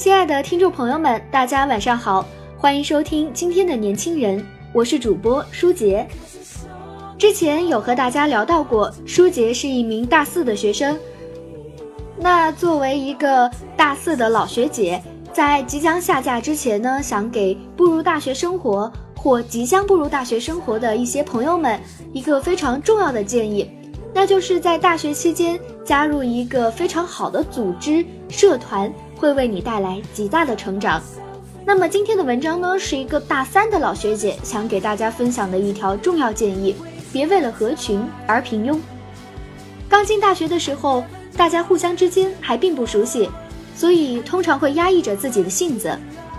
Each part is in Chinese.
亲爱的听众朋友们，大家晚上好，欢迎收听今天的年轻人，我是主播舒杰。之前有和大家聊到过，舒杰是一名大四的学生。那作为一个大四的老学姐，在即将下架之前呢，想给步入大学生活或即将步入大学生活的一些朋友们一个非常重要的建议，那就是在大学期间加入一个非常好的组织社团。会为你带来极大的成长。那么今天的文章呢，是一个大三的老学姐想给大家分享的一条重要建议：别为了合群而平庸。刚进大学的时候，大家互相之间还并不熟悉，所以通常会压抑着自己的性子。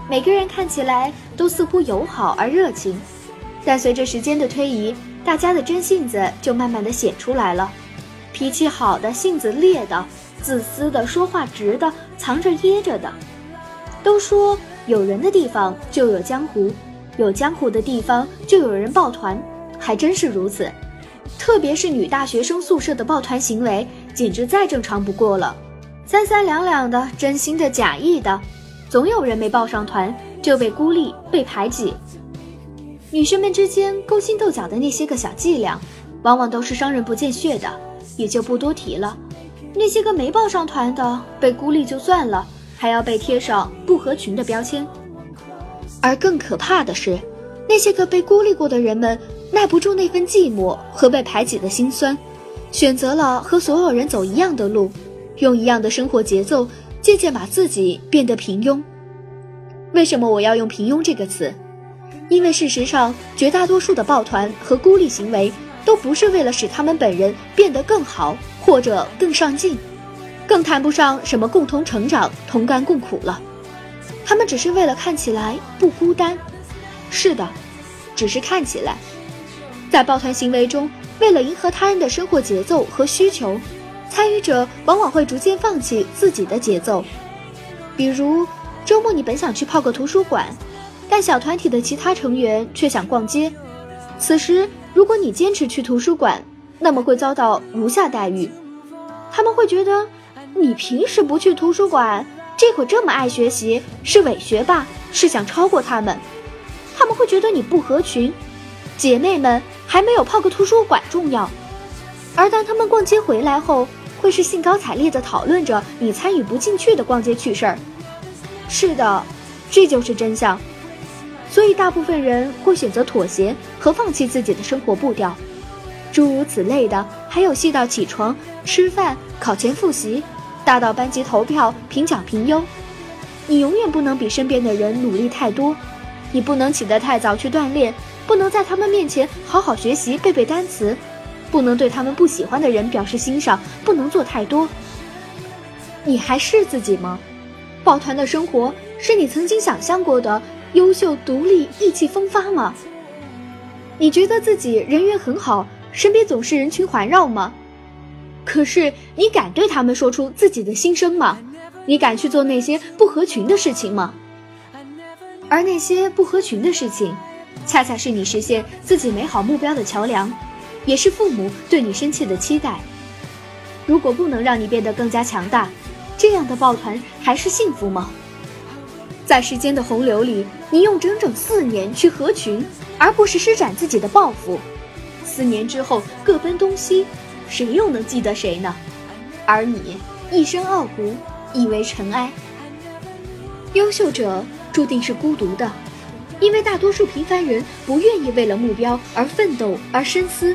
每个人看起来都似乎友好而热情，但随着时间的推移，大家的真性子就慢慢的显出来了。脾气好的，性子烈的。自私的，说话直的，藏着掖着的。都说有人的地方就有江湖，有江湖的地方就有人抱团，还真是如此。特别是女大学生宿舍的抱团行为，简直再正常不过了。三三两两的，真心的假意的，总有人没抱上团就被孤立、被排挤。女生们之间勾心斗角的那些个小伎俩，往往都是伤人不见血的，也就不多提了。那些个没报上团的被孤立就算了，还要被贴上不合群的标签。而更可怕的是，那些个被孤立过的人们耐不住那份寂寞和被排挤的心酸，选择了和所有人走一样的路，用一样的生活节奏，渐渐把自己变得平庸。为什么我要用平庸这个词？因为事实上，绝大多数的抱团和孤立行为都不是为了使他们本人变得更好。或者更上进，更谈不上什么共同成长、同甘共苦了。他们只是为了看起来不孤单。是的，只是看起来。在抱团行为中，为了迎合他人的生活节奏和需求，参与者往往会逐渐放弃自己的节奏。比如，周末你本想去泡个图书馆，但小团体的其他成员却想逛街。此时，如果你坚持去图书馆，那么会遭到如下待遇，他们会觉得你平时不去图书馆，这会这么爱学习，是伪学霸，是想超过他们。他们会觉得你不合群，姐妹们还没有泡个图书馆重要。而当他们逛街回来后，会是兴高采烈地讨论着你参与不进去的逛街趣事儿。是的，这就是真相。所以大部分人会选择妥协和放弃自己的生活步调。诸如此类的，还有细到起床、吃饭、考前复习，大到班级投票、评奖评优。你永远不能比身边的人努力太多，你不能起得太早去锻炼，不能在他们面前好好学习背背单词，不能对他们不喜欢的人表示欣赏，不能做太多。你还是自己吗？抱团的生活是你曾经想象过的优秀、独立、意气风发吗？你觉得自己人缘很好？身边总是人群环绕吗？可是你敢对他们说出自己的心声吗？你敢去做那些不合群的事情吗？而那些不合群的事情，恰恰是你实现自己美好目标的桥梁，也是父母对你深切的期待。如果不能让你变得更加强大，这样的抱团还是幸福吗？在时间的洪流里，你用整整四年去合群，而不是施展自己的抱负。四年之后各奔东西，谁又能记得谁呢？而你一身傲骨，已为尘埃。优秀者注定是孤独的，因为大多数平凡人不愿意为了目标而奋斗而深思。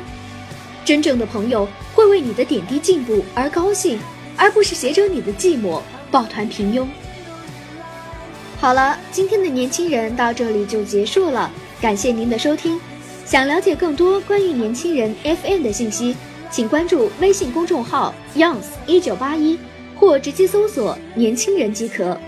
真正的朋友会为你的点滴进步而高兴，而不是携着你的寂寞抱团平庸。好了，今天的年轻人到这里就结束了，感谢您的收听。想了解更多关于年轻人 FM 的信息，请关注微信公众号 Youngs 一九八一，或直接搜索“年轻人”即可。